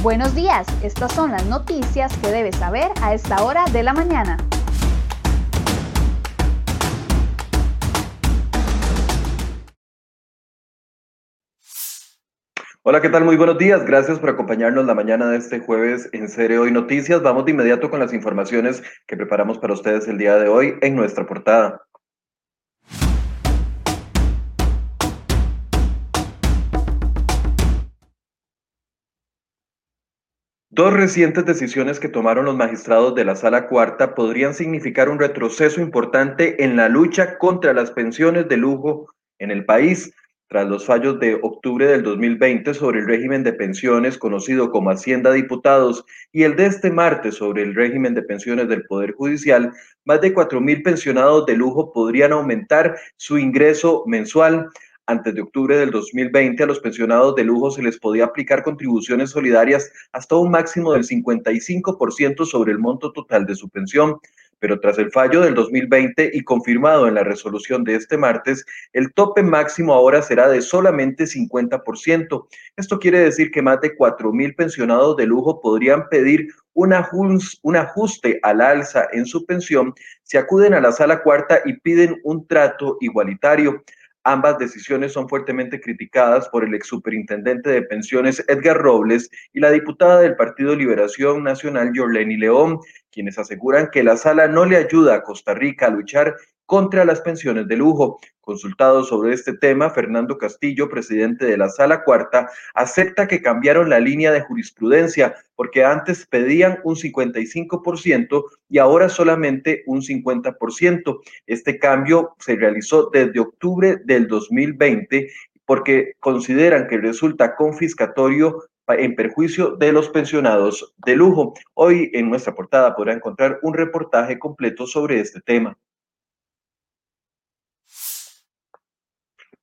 Buenos días, estas son las noticias que debes saber a esta hora de la mañana. Hola, ¿qué tal? Muy buenos días. Gracias por acompañarnos la mañana de este jueves en Serie Hoy Noticias. Vamos de inmediato con las informaciones que preparamos para ustedes el día de hoy en nuestra portada. Dos recientes decisiones que tomaron los magistrados de la Sala Cuarta podrían significar un retroceso importante en la lucha contra las pensiones de lujo en el país, tras los fallos de octubre del 2020 sobre el régimen de pensiones conocido como Hacienda Diputados y el de este martes sobre el régimen de pensiones del Poder Judicial, más de 4.000 pensionados de lujo podrían aumentar su ingreso mensual antes de octubre del 2020 a los pensionados de lujo se les podía aplicar contribuciones solidarias hasta un máximo del 55% sobre el monto total de su pensión. Pero tras el fallo del 2020 y confirmado en la resolución de este martes, el tope máximo ahora será de solamente 50%. Esto quiere decir que más de 4.000 pensionados de lujo podrían pedir un, ajuste al alza en su pensión si acuden a la sala cuarta y piden un trato igualitario. Ambas decisiones son fuertemente criticadas por el ex superintendente de pensiones Edgar Robles y la diputada del Partido Liberación Nacional Yorleni León, quienes aseguran que la sala no le ayuda a Costa Rica a luchar contra las pensiones de lujo. Consultado sobre este tema, Fernando Castillo, presidente de la Sala Cuarta, acepta que cambiaron la línea de jurisprudencia porque antes pedían un 55% y ahora solamente un 50%. Este cambio se realizó desde octubre del 2020 porque consideran que resulta confiscatorio en perjuicio de los pensionados de lujo. Hoy en nuestra portada podrá encontrar un reportaje completo sobre este tema.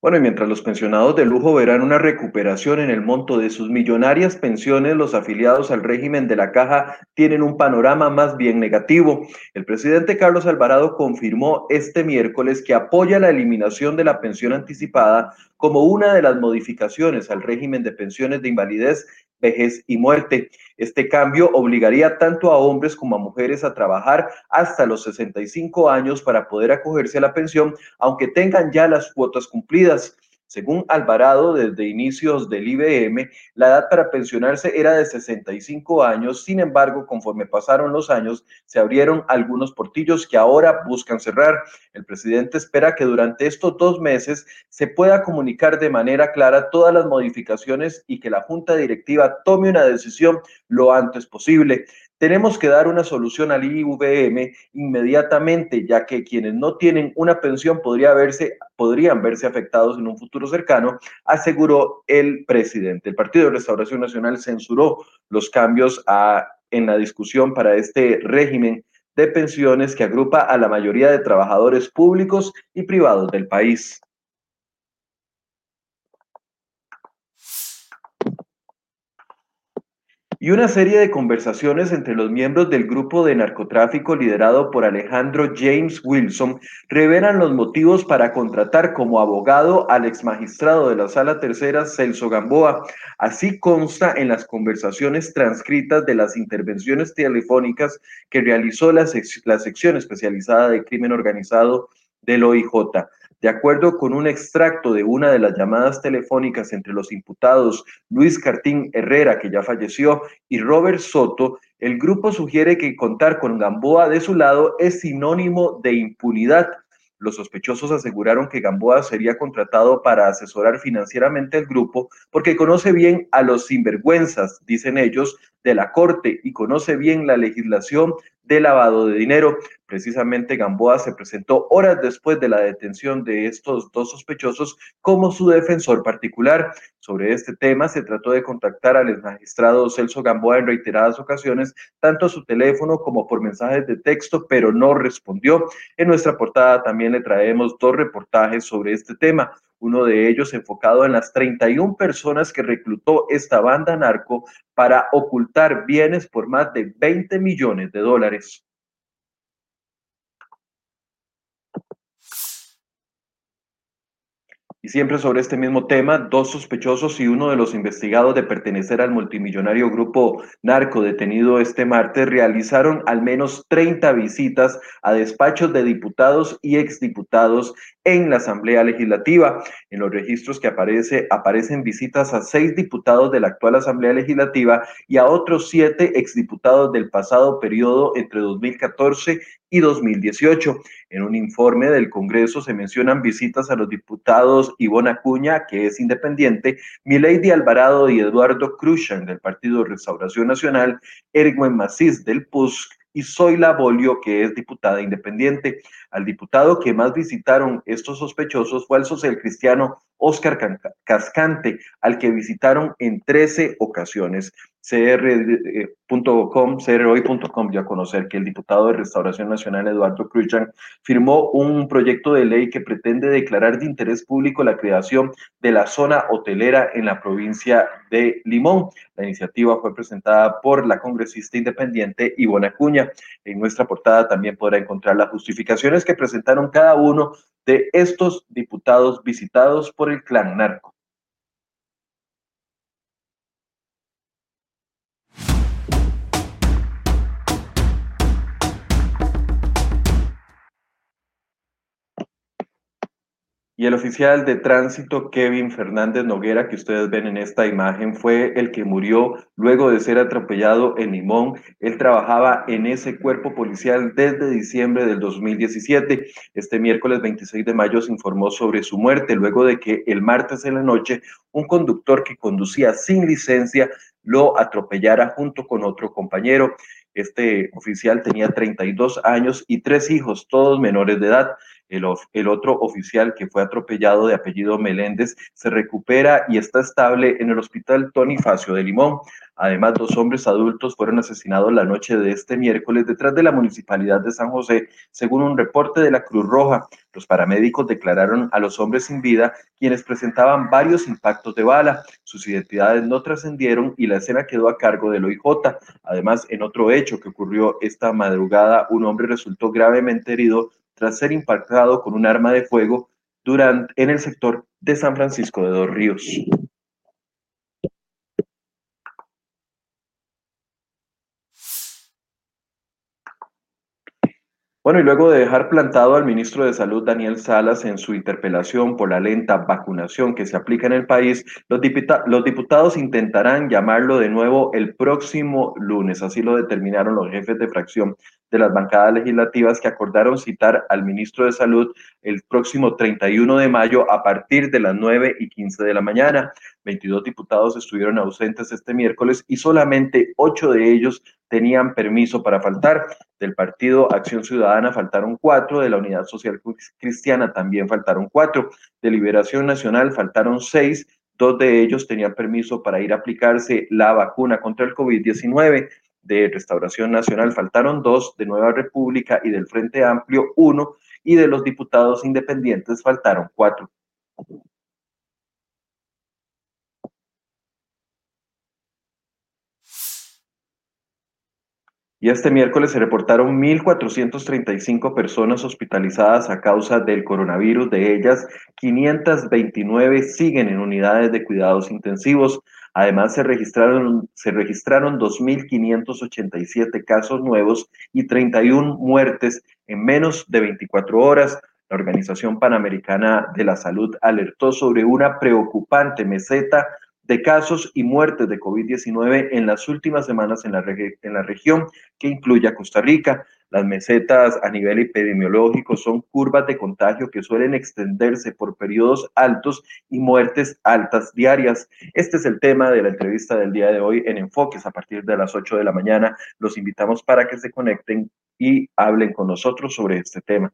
Bueno, y mientras los pensionados de lujo verán una recuperación en el monto de sus millonarias pensiones, los afiliados al régimen de la caja tienen un panorama más bien negativo. El presidente Carlos Alvarado confirmó este miércoles que apoya la eliminación de la pensión anticipada como una de las modificaciones al régimen de pensiones de invalidez vejez y muerte. Este cambio obligaría tanto a hombres como a mujeres a trabajar hasta los 65 años para poder acogerse a la pensión, aunque tengan ya las cuotas cumplidas. Según Alvarado, desde inicios del IBM, la edad para pensionarse era de 65 años, sin embargo, conforme pasaron los años, se abrieron algunos portillos que ahora buscan cerrar. El presidente espera que durante estos dos meses se pueda comunicar de manera clara todas las modificaciones y que la Junta Directiva tome una decisión lo antes posible. Tenemos que dar una solución al IVM inmediatamente, ya que quienes no tienen una pensión podría podrían verse afectados en un futuro cercano, aseguró el presidente. El Partido de Restauración Nacional censuró los cambios a, en la discusión para este régimen de pensiones que agrupa a la mayoría de trabajadores públicos y privados del país. Y una serie de conversaciones entre los miembros del grupo de narcotráfico liderado por Alejandro James Wilson revelan los motivos para contratar como abogado al exmagistrado de la Sala Tercera, Celso Gamboa. Así consta en las conversaciones transcritas de las intervenciones telefónicas que realizó la, la sección especializada de crimen organizado del OIJ. De acuerdo con un extracto de una de las llamadas telefónicas entre los imputados Luis Cartín Herrera, que ya falleció, y Robert Soto, el grupo sugiere que contar con Gamboa de su lado es sinónimo de impunidad. Los sospechosos aseguraron que Gamboa sería contratado para asesorar financieramente al grupo porque conoce bien a los sinvergüenzas, dicen ellos, de la Corte y conoce bien la legislación de lavado de dinero. Precisamente Gamboa se presentó horas después de la detención de estos dos sospechosos como su defensor particular. Sobre este tema se trató de contactar al magistrado Celso Gamboa en reiteradas ocasiones, tanto a su teléfono como por mensajes de texto, pero no respondió. En nuestra portada también le traemos dos reportajes sobre este tema uno de ellos enfocado en las 31 personas que reclutó esta banda narco para ocultar bienes por más de 20 millones de dólares. Y siempre sobre este mismo tema, dos sospechosos y uno de los investigados de pertenecer al multimillonario grupo narco detenido este martes realizaron al menos 30 visitas a despachos de diputados y exdiputados en la Asamblea Legislativa. En los registros que aparece, aparecen visitas a seis diputados de la actual Asamblea Legislativa y a otros siete exdiputados del pasado periodo entre 2014 y 2018. En un informe del Congreso se mencionan visitas a los diputados Ivonne Acuña, que es independiente, Milady Alvarado y Eduardo Cruzan del Partido Restauración Nacional, Erwin Macís del PUSC y Zoila Bolio, que es diputada independiente. Al diputado que más visitaron estos sospechosos fue el social cristiano Oscar Cascante, al que visitaron en 13 ocasiones cr.com, crhoy.com, ya conocer que el diputado de Restauración Nacional Eduardo Cruzan firmó un proyecto de ley que pretende declarar de interés público la creación de la zona hotelera en la provincia de Limón. La iniciativa fue presentada por la congresista independiente Ivona Acuña. En nuestra portada también podrá encontrar las justificaciones que presentaron cada uno de estos diputados visitados por el clan narco. Y el oficial de tránsito Kevin Fernández Noguera, que ustedes ven en esta imagen, fue el que murió luego de ser atropellado en Limón. Él trabajaba en ese cuerpo policial desde diciembre del 2017. Este miércoles 26 de mayo se informó sobre su muerte, luego de que el martes en la noche un conductor que conducía sin licencia lo atropellara junto con otro compañero. Este oficial tenía 32 años y tres hijos, todos menores de edad. El, otro oficial que fue atropellado de apellido Meléndez se recupera y está estable en el hospital Tony Facio de Limón. Además, dos hombres adultos fueron asesinados la noche de este miércoles detrás de la municipalidad de San José, según un reporte de la Cruz Roja. Los paramédicos declararon a los hombres sin vida, quienes presentaban varios impactos de bala. Sus identidades no trascendieron y la escena quedó a cargo del OIJ. Además, en otro hecho que ocurrió esta madrugada, un hombre resultó gravemente herido tras ser impactado con un arma de fuego durante, en el sector de San Francisco de Dos Ríos. Bueno, y luego de dejar plantado al ministro de Salud Daniel Salas en su interpelación por la lenta vacunación que se aplica en el país, los, los, diputados intentarán llamarlo de nuevo el próximo lunes. Así lo determinaron los jefes de fracción de las bancadas legislativas que acordaron citar al ministro de Salud el próximo 31 de mayo a partir de las 9 y 15 de la mañana. 22 diputados estuvieron ausentes este miércoles y solamente 8 de ellos tenían permiso para faltar. Del partido Acción Ciudadana faltaron 4, de la Unidad Social Cristiana también faltaron 4, de Liberación Nacional faltaron 6, dos de ellos tenían permiso para ir a aplicarse la vacuna contra el COVID-19 de Restauración Nacional faltaron dos, de Nueva República y del Frente Amplio uno, y de los diputados independientes faltaron cuatro. Y este miércoles se reportaron 1.435 personas hospitalizadas a causa del coronavirus. De ellas, 529 siguen en unidades de cuidados intensivos. Además, se registraron, se registraron 2.587 casos nuevos y 31 muertes en menos de 24 horas. La Organización Panamericana de la Salud alertó sobre una preocupante meseta de casos y muertes de COVID-19 en las últimas semanas en la, en la región, que incluye a Costa Rica. Las mesetas a nivel epidemiológico son curvas de contagio que suelen extenderse por periodos altos y muertes altas diarias. Este es el tema de la entrevista del día de hoy en Enfoques a partir de las 8 de la mañana. Los invitamos para que se conecten y hablen con nosotros sobre este tema.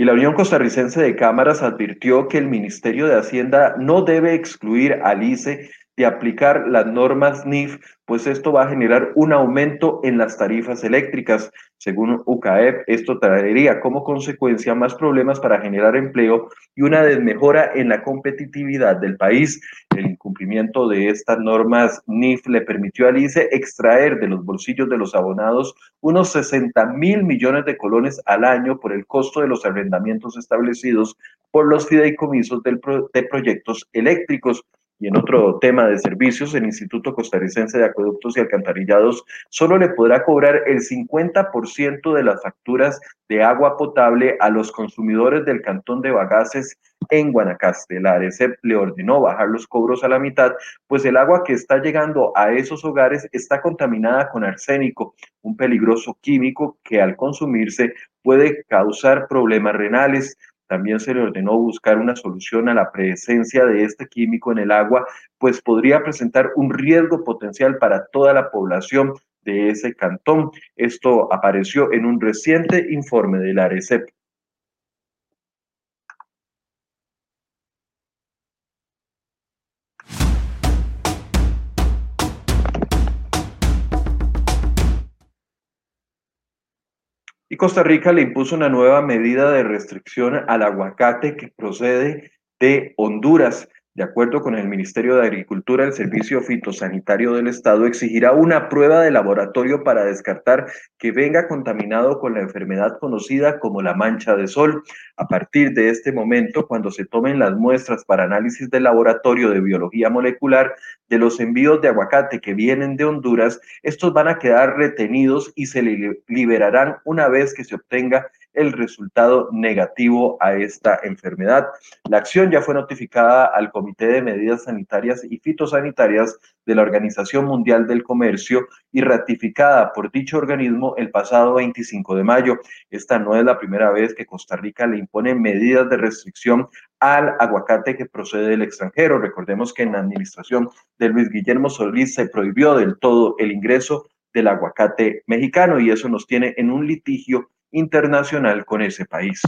Y la Unión Costarricense de Cámaras advirtió que el Ministerio de Hacienda no debe excluir al ICE de aplicar las normas NIF, pues esto va a generar un aumento en las tarifas eléctricas. Según UCAEP, esto traería como consecuencia más problemas para generar empleo y una desmejora en la competitividad del país. El incumplimiento de estas normas NIF le permitió al ICE extraer de los bolsillos de los abonados unos 60 mil millones de colones al año por el costo de los arrendamientos establecidos por los fideicomisos de proyectos eléctricos. Y en otro tema de servicios, el Instituto Costarricense de Acueductos y Alcantarillados solo le podrá cobrar el 50% de las facturas de agua potable a los consumidores del cantón de Bagaces en Guanacaste. La ARECEP le ordenó bajar los cobros a la mitad, pues el agua que está llegando a esos hogares está contaminada con arsénico, un peligroso químico que al consumirse puede causar problemas renales. También se le ordenó buscar una solución a la presencia de este químico en el agua, pues podría presentar un riesgo potencial para toda la población de ese cantón. Esto apareció en un reciente informe de la ARECEP. Costa Rica le impuso una nueva medida de restricción al aguacate que procede de Honduras. De acuerdo con el Ministerio de Agricultura, el Servicio Fitosanitario del Estado exigirá una prueba de laboratorio para descartar que venga contaminado con la enfermedad conocida como la mancha de sol. A partir de este momento, cuando se tomen las muestras para análisis del laboratorio de biología molecular de los envíos de aguacate que vienen de Honduras, estos van a quedar retenidos y se liberarán una vez que se obtenga el resultado negativo a esta enfermedad. La acción ya fue notificada al Comité de Medidas Sanitarias y Fitosanitarias de la Organización Mundial del Comercio y ratificada por dicho organismo el pasado 25 de mayo. Esta no es la primera vez que Costa Rica le impone medidas de restricción al aguacate que procede del extranjero. Recordemos que en la administración de Luis Guillermo Solís se prohibió del todo el ingreso del aguacate mexicano y eso nos tiene en un litigio internacional con ese país.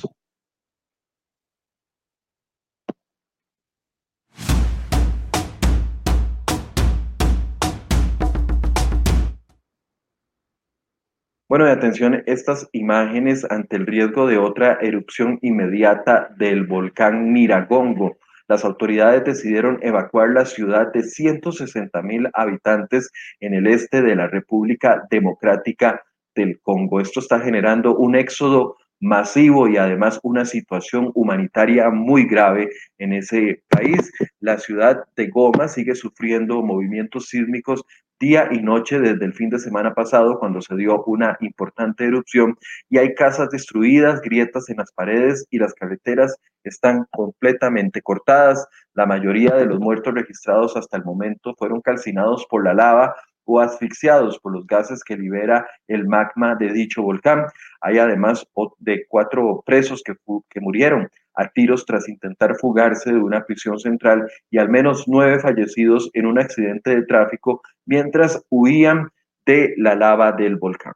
Bueno, de atención, estas imágenes ante el riesgo de otra erupción inmediata del volcán Miragongo. Las autoridades decidieron evacuar la ciudad de 160 mil habitantes en el este de la República Democrática del Congo. Esto está generando un éxodo masivo y además una situación humanitaria muy grave en ese país. La ciudad de Goma sigue sufriendo movimientos sísmicos día y noche desde el fin de semana pasado cuando se dio una importante erupción y hay casas destruidas, grietas en las paredes y las carreteras están completamente cortadas. La mayoría de los muertos registrados hasta el momento fueron calcinados por la lava o asfixiados por los gases que libera el magma de dicho volcán. Hay además de cuatro presos que, que murieron a tiros tras intentar fugarse de una prisión central y al menos nueve fallecidos en un accidente de tráfico mientras huían de la lava del volcán.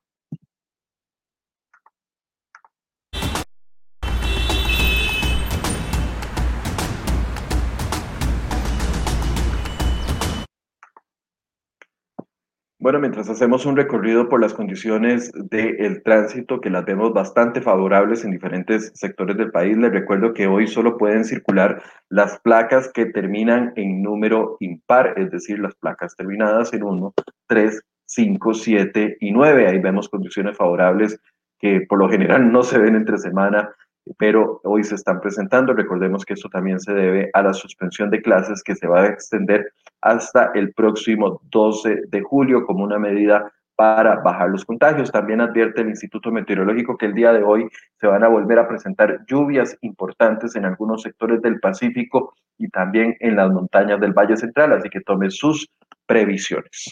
Bueno, mientras hacemos un recorrido por las condiciones del tránsito, que las vemos bastante favorables en diferentes sectores del país, les recuerdo que hoy solo pueden circular las placas que terminan en número impar, es decir, las placas terminadas en 1, 3, 5, 7 y 9. Ahí vemos condiciones favorables que por lo general no se ven entre semana pero hoy se están presentando. Recordemos que esto también se debe a la suspensión de clases que se va a extender hasta el próximo 12 de julio como una medida para bajar los contagios. También advierte el Instituto Meteorológico que el día de hoy se van a volver a presentar lluvias importantes en algunos sectores del Pacífico y también en las montañas del Valle Central, así que tome sus previsiones.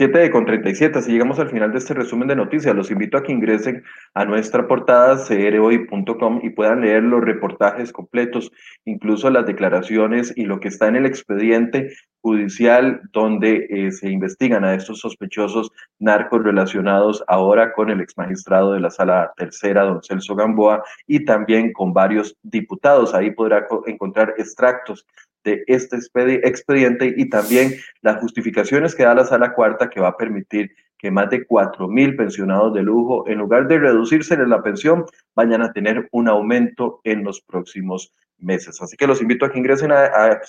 7 con 37, así llegamos al final de este resumen de noticias. Los invito a que ingresen a nuestra portada crhoy.com y puedan leer los reportajes completos, incluso las declaraciones y lo que está en el expediente judicial donde eh, se investigan a estos sospechosos narcos relacionados ahora con el exmagistrado de la Sala Tercera, don Celso Gamboa, y también con varios diputados. Ahí podrá encontrar extractos de este expediente y también las justificaciones que da la Sala Cuarta que va a permitir que más de cuatro mil pensionados de lujo, en lugar de reducirse la pensión, vayan a tener un aumento en los próximos meses. Así que los invito a que ingresen a, a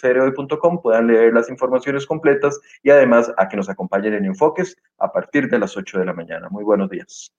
puedan leer las informaciones completas y además a que nos acompañen en Enfoques a partir de las 8 de la mañana. Muy buenos días.